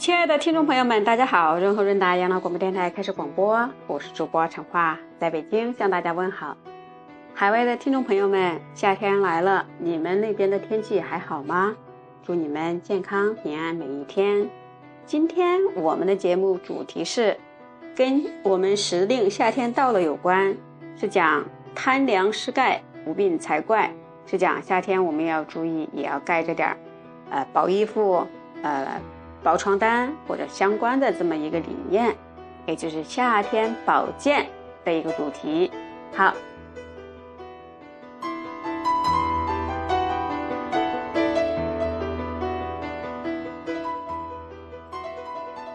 亲爱的听众朋友们，大家好！润和润达养老广播电台开始广播，我是主播陈花，在北京向大家问好。海外的听众朋友们，夏天来了，你们那边的天气还好吗？祝你们健康平安每一天。今天我们的节目主题是跟我们时令夏天到了有关，是讲贪凉失盖不病才怪，是讲夏天我们要注意，也要盖着点儿，呃，薄衣服，呃。薄床单或者相关的这么一个理念，也就是夏天保健的一个主题。好，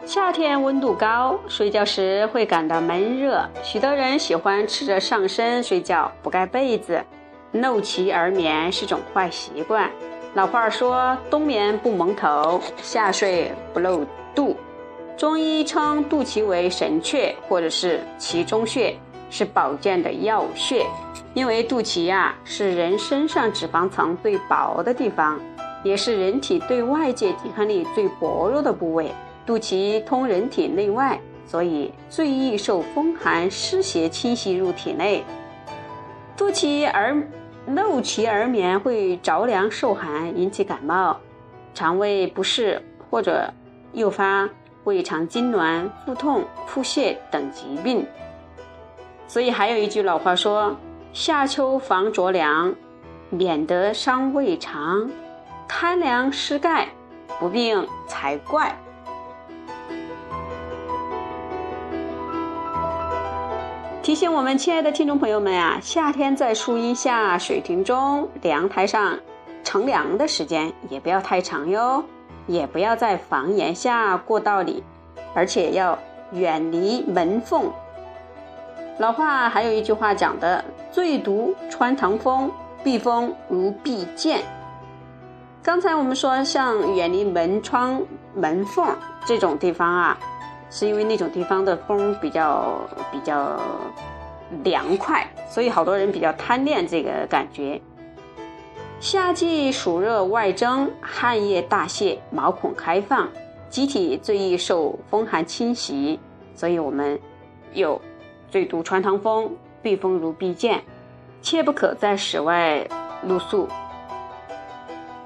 夏天温度高，睡觉时会感到闷热，许多人喜欢赤着上身睡觉，不盖被子，露脐而眠是种坏习惯。老话说：“冬眠不蒙头，夏睡不露肚。”中医称肚脐为神阙，或者是脐中穴，是保健的要穴。因为肚脐呀是人身上脂肪层最薄的地方，也是人体对外界抵抗力最薄弱的部位。肚脐通人体内外，所以最易受风寒湿邪侵袭入体内。肚脐而。露脐而眠会着凉受寒，引起感冒、肠胃不适或者诱发胃肠痉挛、腹痛、腹泻等疾病。所以还有一句老话说：“夏秋防着凉，免得伤胃肠；贪凉失钙，不病才怪。”提醒我们亲爱的听众朋友们啊，夏天在树荫下、水亭中、凉台上乘凉的时间也不要太长哟，也不要在房檐下、过道里，而且要远离门缝。老话还有一句话讲的：“最毒穿堂风，避风如避箭。”刚才我们说，像远离门窗、门缝这种地方啊。是因为那种地方的风比较比较凉快，所以好多人比较贪恋这个感觉。夏季暑热外蒸，汗液大泄，毛孔开放，机体最易受风寒侵袭，所以我们有最毒穿堂风，避风如避箭，切不可在室外露宿。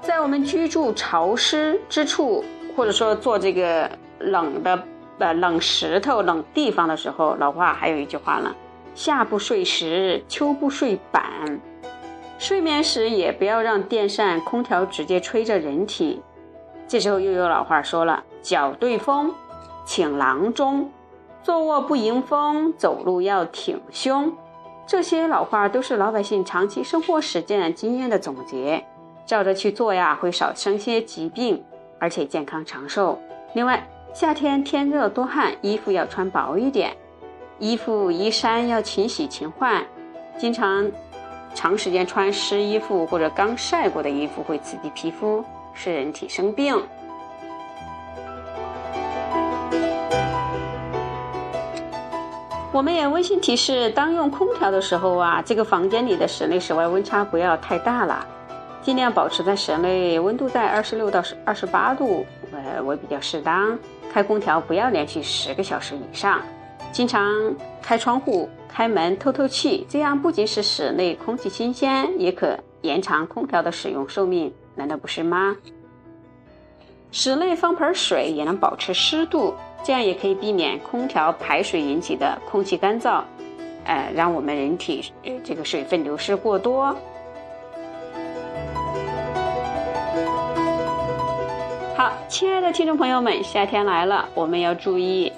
在我们居住潮湿之处，或者说做这个冷的。呃，冷石头、冷地方的时候，老话还有一句话呢：“夏不睡石，秋不睡板。”睡眠时也不要让电扇、空调直接吹着人体。这时候又有老话说了：“脚对风，请郎中；坐卧不迎风，走路要挺胸。”这些老话都是老百姓长期生活实践经验的总结，照着去做呀，会少生些疾病，而且健康长寿。另外，夏天天热多汗，衣服要穿薄一点，衣服衣衫要勤洗勤换。经常长时间穿湿衣服或者刚晒过的衣服会刺激皮肤，使人体生病。我们也温馨提示：当用空调的时候啊，这个房间里的室内室外温差不要太大了，尽量保持在室内温度在二十六到二十八度，呃，为比较适当。开空调不要连续十个小时以上，经常开窗户、开门透透气，这样不仅使室内空气新鲜，也可延长空调的使用寿命，难道不是吗？室内放盆水也能保持湿度，这样也可以避免空调排水引起的空气干燥，呃，让我们人体呃这个水分流失过多。好，亲爱的听众朋友们，夏天来了，我们要注意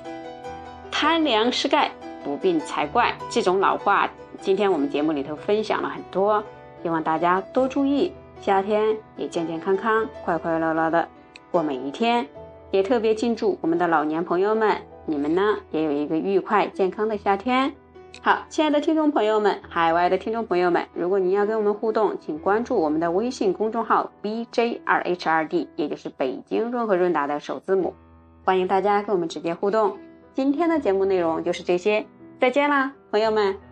贪凉失盖，不病才怪。这种老话，今天我们节目里头分享了很多，希望大家多注意，夏天也健健康康、快快乐乐的过每一天。也特别敬祝我们的老年朋友们，你们呢也有一个愉快健康的夏天。好，亲爱的听众朋友们，海外的听众朋友们，如果您要跟我们互动，请关注我们的微信公众号 B J 二 H 二 D，也就是北京润和润达的首字母，欢迎大家跟我们直接互动。今天的节目内容就是这些，再见啦，朋友们。